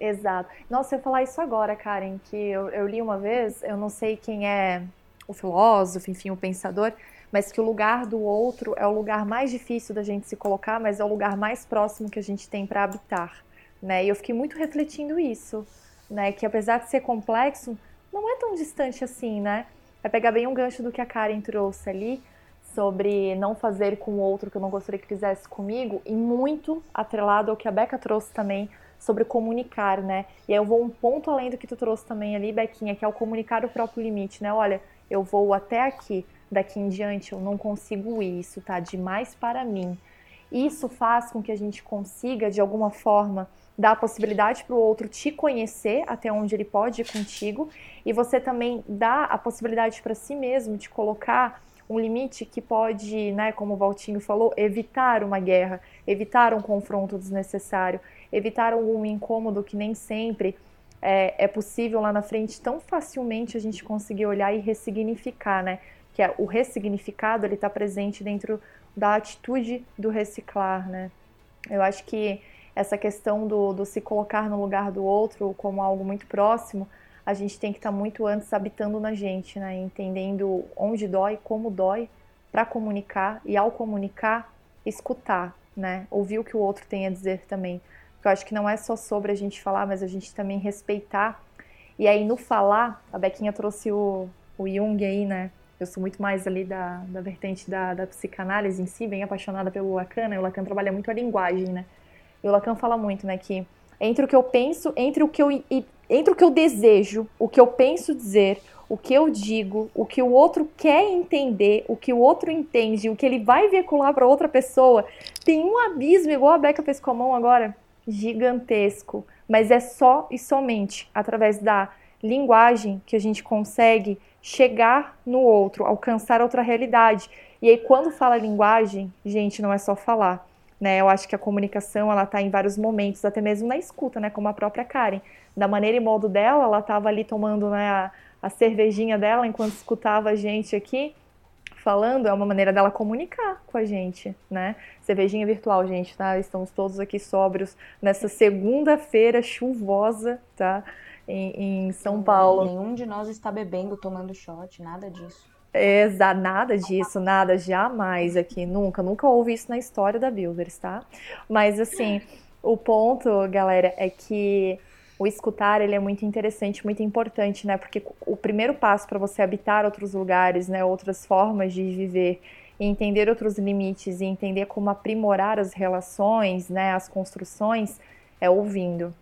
Speaker 1: Exato. Nossa, eu falar isso agora, Karen, que eu, eu li uma vez, eu não sei quem é o filósofo, enfim, o pensador, mas que o lugar do outro é o lugar mais difícil da gente se colocar, mas é o lugar mais próximo que a gente tem para habitar, né? E eu fiquei muito refletindo isso, né? Que apesar de ser complexo, não é tão distante assim, né? É pegar bem um gancho do que a Karen trouxe ali sobre não fazer com o outro que eu não gostaria que fizesse comigo e muito atrelado ao que a Beca trouxe também sobre comunicar, né? E aí eu vou um ponto além do que tu trouxe também ali, Bequinha, que é o comunicar o próprio limite, né? Olha, eu vou até aqui, daqui em diante eu não consigo isso tá demais para mim. Isso faz com que a gente consiga, de alguma forma, dar a possibilidade para o outro te conhecer até onde ele pode ir contigo e você também dá a possibilidade para si mesmo de colocar um limite que pode, né, como o Valtinho falou, evitar uma guerra, evitar um confronto desnecessário, evitar algum incômodo que nem sempre é, é possível lá na frente tão facilmente a gente conseguir olhar e ressignificar, né? Que é, o ressignificado ele está presente dentro da atitude do reciclar, né? Eu acho que essa questão do, do se colocar no lugar do outro como algo muito próximo, a gente tem que estar tá muito antes habitando na gente, né? Entendendo onde dói, como dói, para comunicar e ao comunicar, escutar, né? Ouvir o que o outro tem a dizer também. Porque eu acho que não é só sobre a gente falar, mas a gente também respeitar. E aí, no falar, a Bequinha trouxe o, o Jung aí, né? Eu sou muito mais ali da, da vertente da, da psicanálise em si, bem apaixonada pelo Lacan, né? O Lacan trabalha muito a linguagem, né? E o Lacan fala muito, né, que entre o que eu penso, entre o que eu, entre o que eu desejo, o que eu penso dizer, o que eu digo, o que o outro quer entender, o que o outro entende, o que ele vai veicular para outra pessoa, tem um abismo, igual a Beca fez com a mão agora, gigantesco, mas é só e somente através da linguagem que a gente consegue chegar no outro, alcançar outra realidade. E aí quando fala linguagem, gente, não é só falar, né? Eu acho que a comunicação ela tá em vários momentos, até mesmo na escuta, né, como a própria Karen. Da maneira e modo dela, ela estava ali tomando, né, a, a cervejinha dela enquanto escutava a gente aqui falando é uma maneira dela comunicar com a gente, né? Cervejinha virtual, gente, tá? Estamos todos aqui sóbrios nessa segunda-feira chuvosa, tá? Em, em, São Paulo.
Speaker 4: Nenhum de nós está bebendo, tomando shot, nada disso.
Speaker 1: Exa, nada disso, nada, jamais aqui, nunca, nunca houve isso na história da Builders, tá? Mas assim, o ponto, galera, é que o escutar ele é muito interessante, muito importante, né? Porque o primeiro passo para você habitar outros lugares, né, outras formas de viver, e entender outros limites e entender como aprimorar as relações, né, as construções, é ouvindo.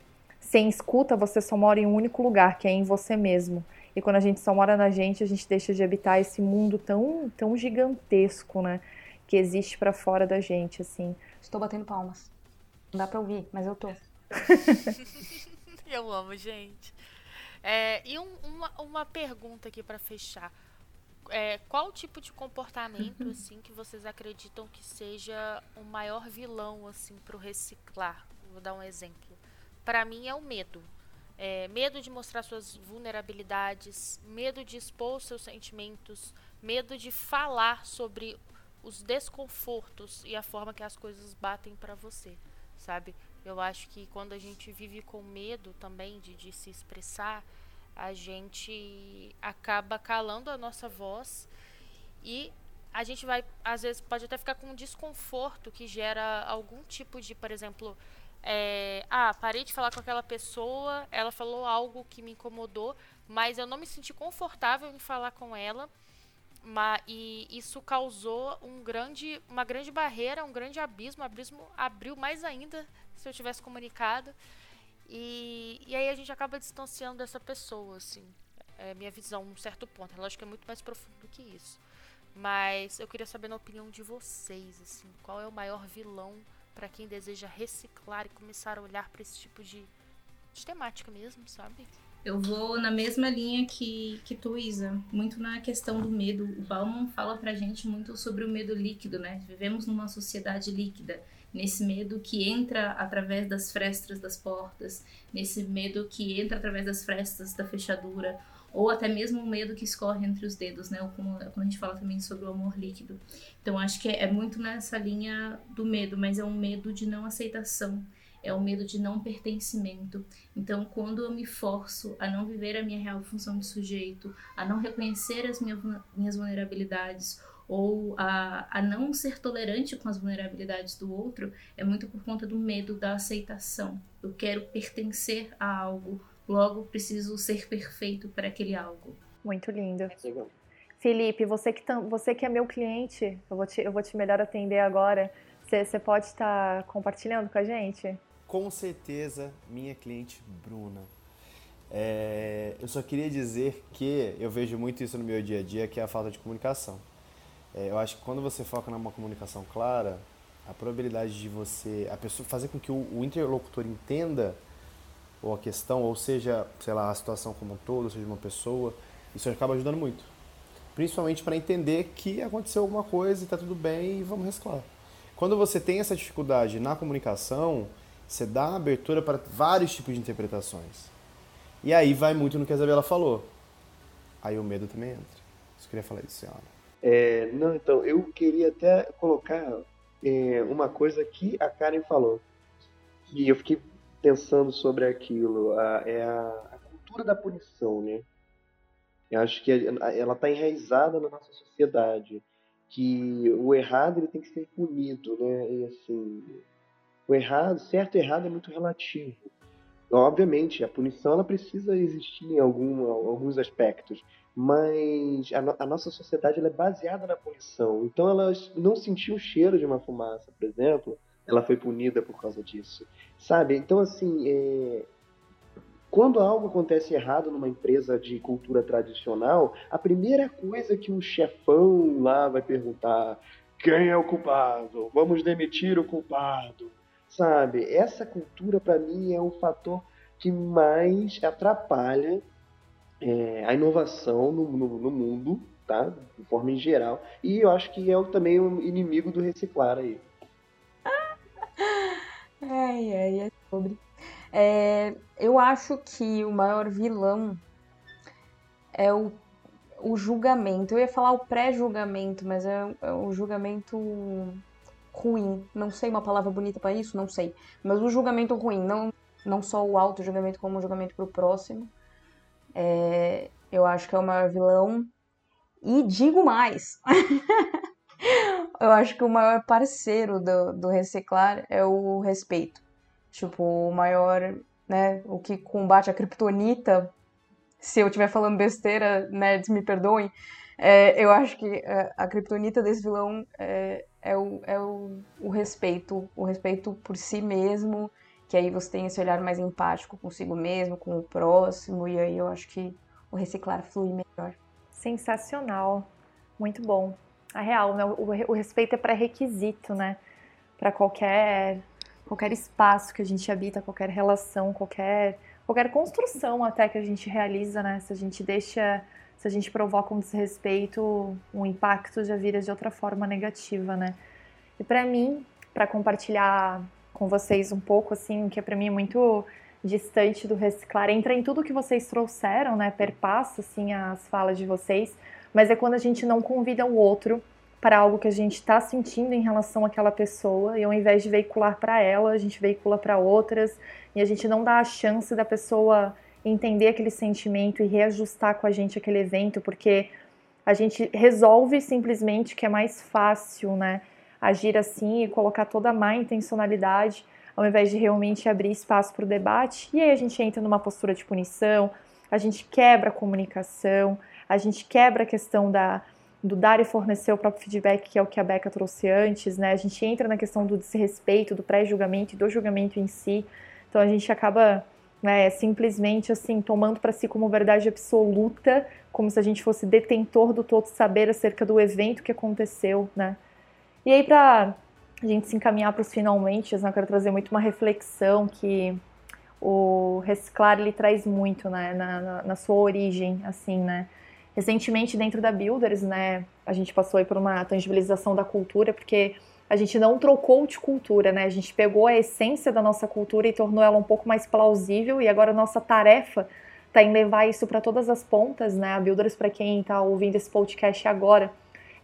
Speaker 1: Sem escuta, você só mora em um único lugar, que é em você mesmo. E quando a gente só mora na gente, a gente deixa de habitar esse mundo tão, tão gigantesco, né, que existe para fora da gente, assim.
Speaker 4: Estou batendo palmas. Não dá para ouvir, mas eu tô.
Speaker 2: Eu amo, gente. É, e um, uma, uma pergunta aqui para fechar. É, qual tipo de comportamento assim que vocês acreditam que seja o maior vilão assim para o reciclar? Vou dar um exemplo. Para mim é o medo. É, medo de mostrar suas vulnerabilidades, medo de expor seus sentimentos, medo de falar sobre os desconfortos e a forma que as coisas batem para você, sabe? Eu acho que quando a gente vive com medo também de, de se expressar, a gente acaba calando a nossa voz e a gente vai, às vezes, pode até ficar com um desconforto que gera algum tipo de, por exemplo, é, ah, parei de falar com aquela pessoa, ela falou algo que me incomodou, mas eu não me senti confortável em falar com ela. Mas, e isso causou um grande, uma grande barreira, um grande abismo. Abismo abriu mais ainda se eu tivesse comunicado. E, e aí a gente acaba distanciando dessa pessoa, assim. É minha visão, num certo ponto. É lógico que é muito mais profundo que isso. Mas eu queria saber na opinião de vocês, assim, qual é o maior vilão para quem deseja reciclar e começar a olhar para esse tipo de, de temática mesmo, sabe?
Speaker 3: Eu vou na mesma linha que, que tu, Isa, muito na questão do medo. O Bauman fala pra gente muito sobre o medo líquido, né? Vivemos numa sociedade líquida, nesse medo que entra através das frestas das portas, nesse medo que entra através das frestas da fechadura, ou até mesmo o medo que escorre entre os dedos, né? Ou como, quando a gente fala também sobre o amor líquido. Então acho que é, é muito nessa linha do medo, mas é um medo de não aceitação, é o medo de não pertencimento. Então, quando eu me forço a não viver a minha real função de sujeito, a não reconhecer as minhas vulnerabilidades ou a, a não ser tolerante com as vulnerabilidades do outro, é muito por conta do medo da aceitação. Eu quero pertencer a algo, Logo, preciso ser perfeito para aquele algo.
Speaker 1: Muito lindo. Felipe, você que, você que é meu cliente, eu vou te, eu vou te melhor atender agora. Você, pode estar compartilhando com a gente?
Speaker 6: Com certeza, minha cliente Bruna. É, eu só queria dizer que eu vejo muito isso no meu dia a dia, que é a falta de comunicação. É, eu acho que quando você foca numa comunicação clara, a probabilidade de você, a pessoa fazer com que o, o interlocutor entenda ou a questão, ou seja, sei lá, a situação como um todo, ou seja, uma pessoa, isso acaba ajudando muito. Principalmente para entender que aconteceu alguma coisa e está tudo bem e vamos reciclar. Quando você tem essa dificuldade na comunicação, você dá abertura para vários tipos de interpretações. E aí vai muito no que a Isabela falou. Aí o medo também entra. Você queria falar isso, senhora?
Speaker 5: É, não, então, eu queria até colocar é, uma coisa que a Karen falou. E eu fiquei pensando sobre aquilo. A, é a, a, cultura da punição, né? Eu acho que ela está enraizada na nossa sociedade, que o errado ele tem que ser punido, né? E assim, o errado, certo e errado é muito relativo. Obviamente, a punição ela precisa existir em algum, alguns aspectos, mas a, a nossa sociedade ela é baseada na punição. Então, elas não sentiam o cheiro de uma fumaça, por exemplo, ela foi punida por causa disso. Sabe? Então, assim, é... quando algo acontece errado numa empresa de cultura tradicional, a primeira coisa que o chefão lá vai perguntar: quem é o culpado? Vamos demitir o culpado. Sabe? Essa cultura, para mim, é o fator que mais atrapalha é, a inovação no, no, no, mundo, tá? De forma em geral. E eu acho que é também um inimigo do reciclar aí.
Speaker 4: Ai, ai, é sobre. É, eu acho que o maior vilão é o, o julgamento. Eu ia falar o pré-julgamento, mas é, é o julgamento ruim. Não sei uma palavra bonita para isso, não sei. Mas o julgamento ruim, não, não só o auto-julgamento, como o julgamento pro próximo. É, eu acho que é o maior vilão. E digo mais. eu acho que o maior parceiro do, do reciclar é o respeito. Tipo, o maior, né, o que combate a criptonita, se eu estiver falando besteira, nerds me perdoem, é, eu acho que é, a criptonita desse vilão é, é, o, é o, o respeito, o respeito por si mesmo, que aí você tem esse olhar mais empático consigo mesmo, com o próximo, e aí eu acho que o reciclar flui melhor.
Speaker 1: Sensacional, muito bom a real, né? O, o respeito é pré-requisito, né? Para qualquer qualquer espaço que a gente habita, qualquer relação, qualquer qualquer construção até que a gente realiza, né? Se a gente deixa, se a gente provoca um desrespeito, um impacto já vira de outra forma negativa, né? E para mim, para compartilhar com vocês um pouco assim, que é para mim é muito distante do reciclar, entra em tudo que vocês trouxeram, né? Perpassa assim as falas de vocês mas é quando a gente não convida o outro para algo que a gente está sentindo em relação àquela pessoa e ao invés de veicular para ela, a gente veicula para outras e a gente não dá a chance da pessoa entender aquele sentimento e reajustar com a gente aquele evento, porque a gente resolve simplesmente que é mais fácil, né, agir assim e colocar toda a má intencionalidade ao invés de realmente abrir espaço para o debate. E aí a gente entra numa postura de punição, a gente quebra a comunicação, a gente quebra a questão da, do dar e fornecer o próprio feedback, que é o que a Beca trouxe antes, né? A gente entra na questão do desrespeito, do pré-julgamento e do julgamento em si. Então a gente acaba né? Simplesmente assim, tomando para si como verdade absoluta, como se a gente fosse detentor do todo saber acerca do evento que aconteceu, né? E aí, para a gente se encaminhar para os finalmente, eu quero trazer muito uma reflexão que o reciclar ele traz muito, né, na, na, na, sua origem, assim, né. Recentemente dentro da Builders, né, a gente passou por uma tangibilização da cultura, porque a gente não trocou de cultura, né, a gente pegou a essência da nossa cultura e tornou ela um pouco mais plausível, e agora a nossa tarefa está em levar isso para todas as pontas, né, a Builders, para quem está ouvindo esse podcast agora,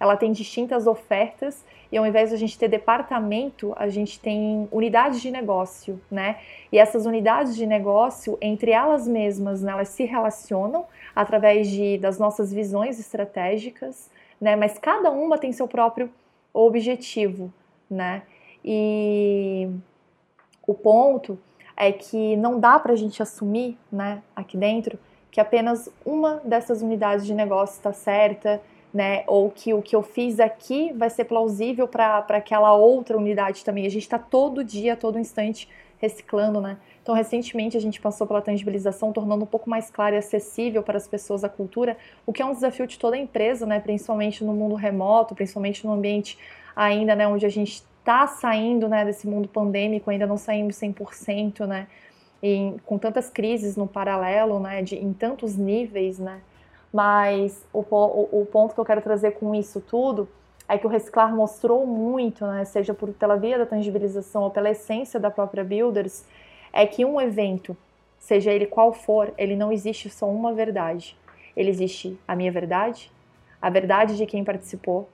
Speaker 1: ela tem distintas ofertas e ao invés de a gente ter departamento, a gente tem unidades de negócio, né? E essas unidades de negócio, entre elas mesmas, né, elas se relacionam através de, das nossas visões estratégicas, né? Mas cada uma tem seu próprio objetivo, né? E o ponto é que não dá para a gente assumir, né, aqui dentro, que apenas uma dessas unidades de negócio está certa né? Ou que o que eu fiz aqui vai ser plausível para aquela outra unidade também. A gente está todo dia, todo instante reciclando, né? Então, recentemente a gente passou pela tangibilização, tornando um pouco mais claro e acessível para as pessoas a cultura, o que é um desafio de toda a empresa, né? Principalmente no mundo remoto, principalmente no ambiente ainda, né? Onde a gente está saindo, né? Desse mundo pandêmico, ainda não saímos 100%, né? E com tantas crises no paralelo, né? De, em tantos níveis, né? Mas o, o, o, ponto que eu quero trazer com isso tudo é que o Reciclar mostrou muito, né, seja por, pela via da tangibilização ou pela essência da própria Builders, é que um evento, seja ele qual for, ele não existe só uma verdade. Ele existe a minha verdade, a verdade de quem participou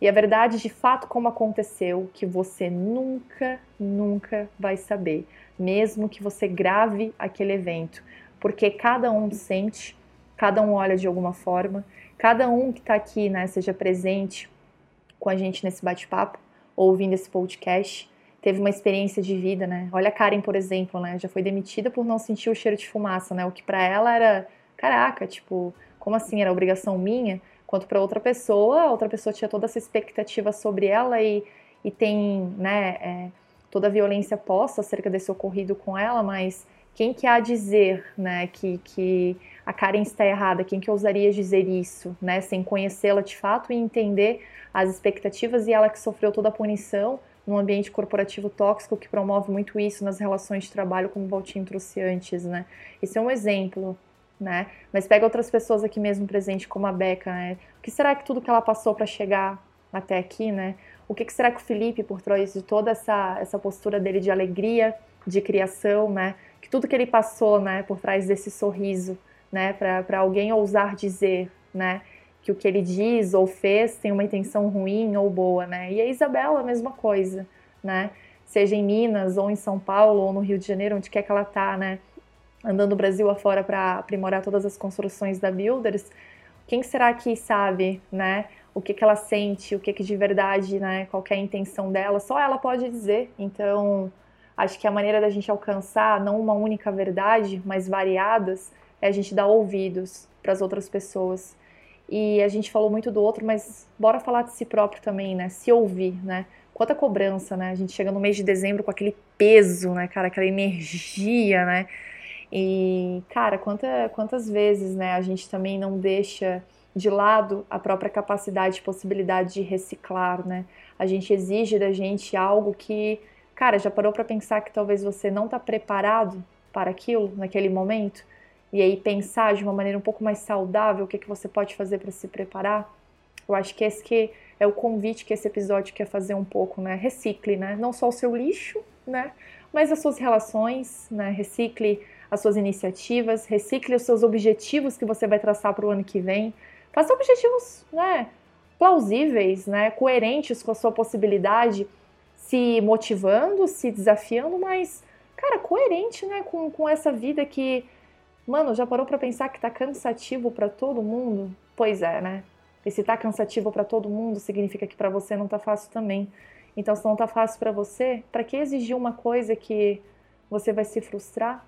Speaker 1: e a verdade de fato como aconteceu, que você nunca, nunca vai saber, mesmo que você grave aquele evento, porque cada um sente cada um olha de alguma forma, cada um que está aqui, né, seja presente com a gente nesse bate-papo, ouvindo esse podcast, teve uma experiência de vida, né? Olha a Karen, por exemplo, né? Já foi demitida por não sentir o cheiro de fumaça, né? O que para ela era, caraca, tipo, como assim? Era obrigação minha? Quanto para outra pessoa, a outra pessoa tinha toda essa expectativa sobre ela e, e tem, né, é, toda a violência posta acerca desse ocorrido com ela, mas quem que há a dizer, né, que, que a Karen está errada? Quem que ousaria dizer isso, né, sem conhecê-la de fato e entender as expectativas e ela que sofreu toda a punição num ambiente corporativo tóxico que promove muito isso nas relações de trabalho, como o Valtinho trouxe antes, né? Esse é um exemplo, né? Mas pega outras pessoas aqui mesmo presente, como a Beca, né? O que será que tudo que ela passou para chegar até aqui, né? O que, que será que o Felipe, por trás de toda essa, essa postura dele de alegria, de criação, né? Que tudo que ele passou, né, por trás desse sorriso, né, para alguém ousar dizer, né, que o que ele diz ou fez tem uma intenção ruim ou boa, né? E a Isabela, a mesma coisa, né? Seja em Minas ou em São Paulo ou no Rio de Janeiro, onde quer que ela tá, né? Andando o Brasil afora para aprimorar todas as construções da Builders, quem será que sabe, né? O que, que ela sente, o que, que de verdade, né? Qual é a intenção dela? Só ela pode dizer. Então, acho que a maneira da gente alcançar não uma única verdade, mas variadas, é a gente dar ouvidos para as outras pessoas. E a gente falou muito do outro, mas bora falar de si próprio também, né? Se ouvir, né? Quanta cobrança, né? A gente chega no mês de dezembro com aquele peso, né, cara? Aquela energia, né? E, cara, quanta, quantas vezes, né, a gente também não deixa de lado a própria capacidade e possibilidade de reciclar, né? A gente exige da gente algo que, cara, já parou para pensar que talvez você não tá preparado para aquilo naquele momento? E aí pensar de uma maneira um pouco mais saudável o que, que você pode fazer para se preparar, eu acho que esse que é o convite que esse episódio quer fazer um pouco, né? Recicle, né? Não só o seu lixo, né? Mas as suas relações, né? Recicle as suas iniciativas, recicle os seus objetivos que você vai traçar para o ano que vem. Faça objetivos, né? Plausíveis, né? Coerentes com a sua possibilidade, se motivando, se desafiando, mas, cara, coerente, né? Com, com essa vida que Mano, já parou para pensar que tá cansativo para todo mundo? Pois é, né? E se tá cansativo para todo mundo, significa que para você não tá fácil também. Então, se não tá fácil para você, para que exigir uma coisa que você vai se frustrar,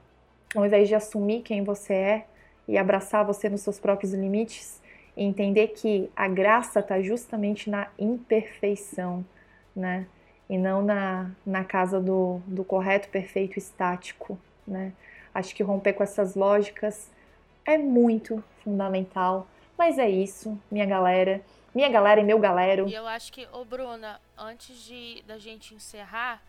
Speaker 1: ao invés de assumir quem você é e abraçar você nos seus próprios limites e entender que a graça tá justamente na imperfeição, né? E não na, na casa do, do correto, perfeito, estático, né? Acho que romper com essas lógicas é muito fundamental. Mas é isso, minha galera. Minha galera e meu galero.
Speaker 2: E eu acho que, ô Bruna, antes de da gente encerrar,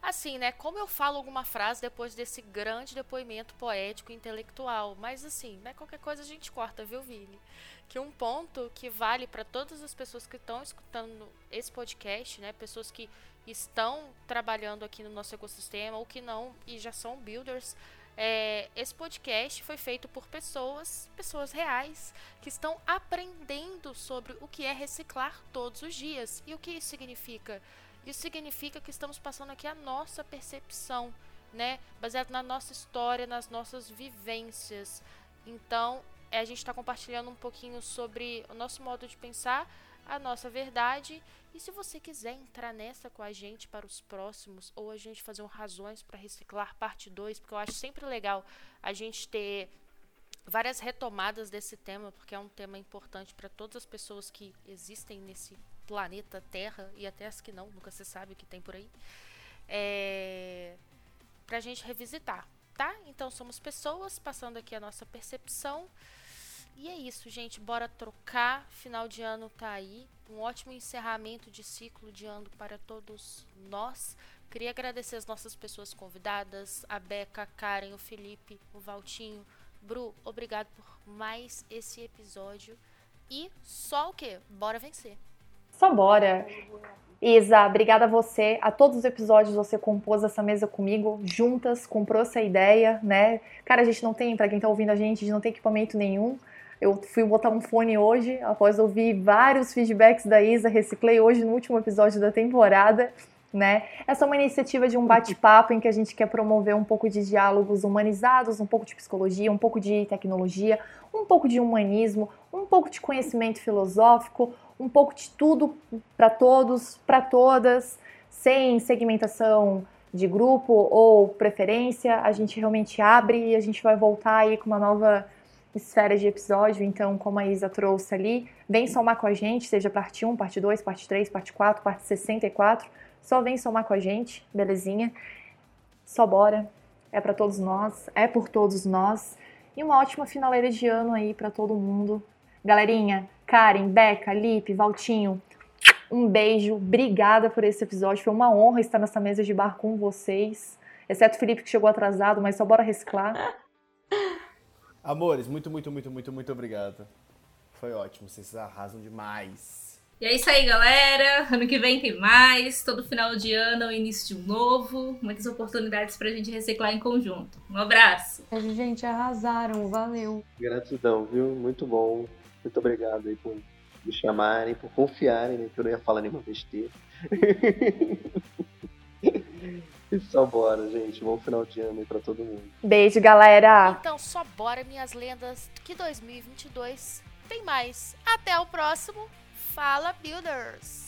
Speaker 2: assim, né? Como eu falo alguma frase depois desse grande depoimento poético e intelectual, mas assim, né? Qualquer coisa a gente corta, viu, Vini? Que um ponto que vale para todas as pessoas que estão escutando esse podcast, né? Pessoas que estão trabalhando aqui no nosso ecossistema ou que não e já são builders, é, esse podcast foi feito por pessoas, pessoas reais, que estão aprendendo sobre o que é reciclar todos os dias. E o que isso significa? Isso significa que estamos passando aqui a nossa percepção, né? Baseado na nossa história, nas nossas vivências. Então, a gente está compartilhando um pouquinho sobre o nosso modo de pensar, a nossa verdade. E se você quiser entrar nessa com a gente para os próximos, ou a gente fazer um Razões para Reciclar parte 2, porque eu acho sempre legal a gente ter várias retomadas desse tema, porque é um tema importante para todas as pessoas que existem nesse planeta Terra e até as que não, nunca se sabe o que tem por aí. É, para a gente revisitar, tá? Então somos pessoas passando aqui a nossa percepção e é isso, gente. Bora trocar. Final de ano tá aí. Um ótimo encerramento de ciclo de ano para todos nós. Queria agradecer as nossas pessoas convidadas, a Beca, a Karen, o Felipe, o Valtinho. Bru, obrigado por mais esse episódio. E só o que? Bora vencer.
Speaker 1: Só bora. Isa, obrigada a você. A todos os episódios você compôs essa mesa comigo, juntas, comprou essa ideia, né? Cara, a gente não tem, para quem tá ouvindo a gente, a gente não tem equipamento nenhum. Eu fui botar um fone hoje, após ouvir vários feedbacks da Isa, reciclei hoje no último episódio da temporada. Né? Essa é uma iniciativa de um bate-papo em que a gente quer promover um pouco de diálogos humanizados, um pouco de psicologia, um pouco de tecnologia, um pouco de humanismo, um pouco de conhecimento filosófico, um pouco de tudo para todos, para todas, sem segmentação de grupo ou preferência. A gente realmente abre e a gente vai voltar aí com uma nova esferas de episódio, então, como a Isa trouxe ali, vem somar com a gente, seja parte 1, parte 2, parte 3, parte 4, parte 64, só vem somar com a gente, belezinha? Só bora, é para todos nós, é por todos nós, e uma ótima finaleira de ano aí para todo mundo. Galerinha, Karen, Beca, Lipe, Valtinho, um beijo, obrigada por esse episódio, foi uma honra estar nessa mesa de bar com vocês, exceto o Felipe que chegou atrasado, mas só bora reciclar.
Speaker 6: Amores, muito, muito, muito, muito, muito obrigado. Foi ótimo, vocês arrasam demais.
Speaker 3: E é isso aí, galera. Ano que vem tem mais. Todo final de ano é o início de um novo. Muitas oportunidades pra gente reciclar em conjunto. Um abraço.
Speaker 4: Gente, arrasaram. Valeu.
Speaker 5: Gratidão, viu? Muito bom. Muito obrigado aí por me chamarem, por confiarem, né? Que eu não ia falar nenhuma besteira. E só bora, gente. Bom final de ano aí pra todo mundo.
Speaker 1: Beijo, galera.
Speaker 2: Então só bora, minhas lendas, que 2022 tem mais. Até o próximo. Fala, Builders!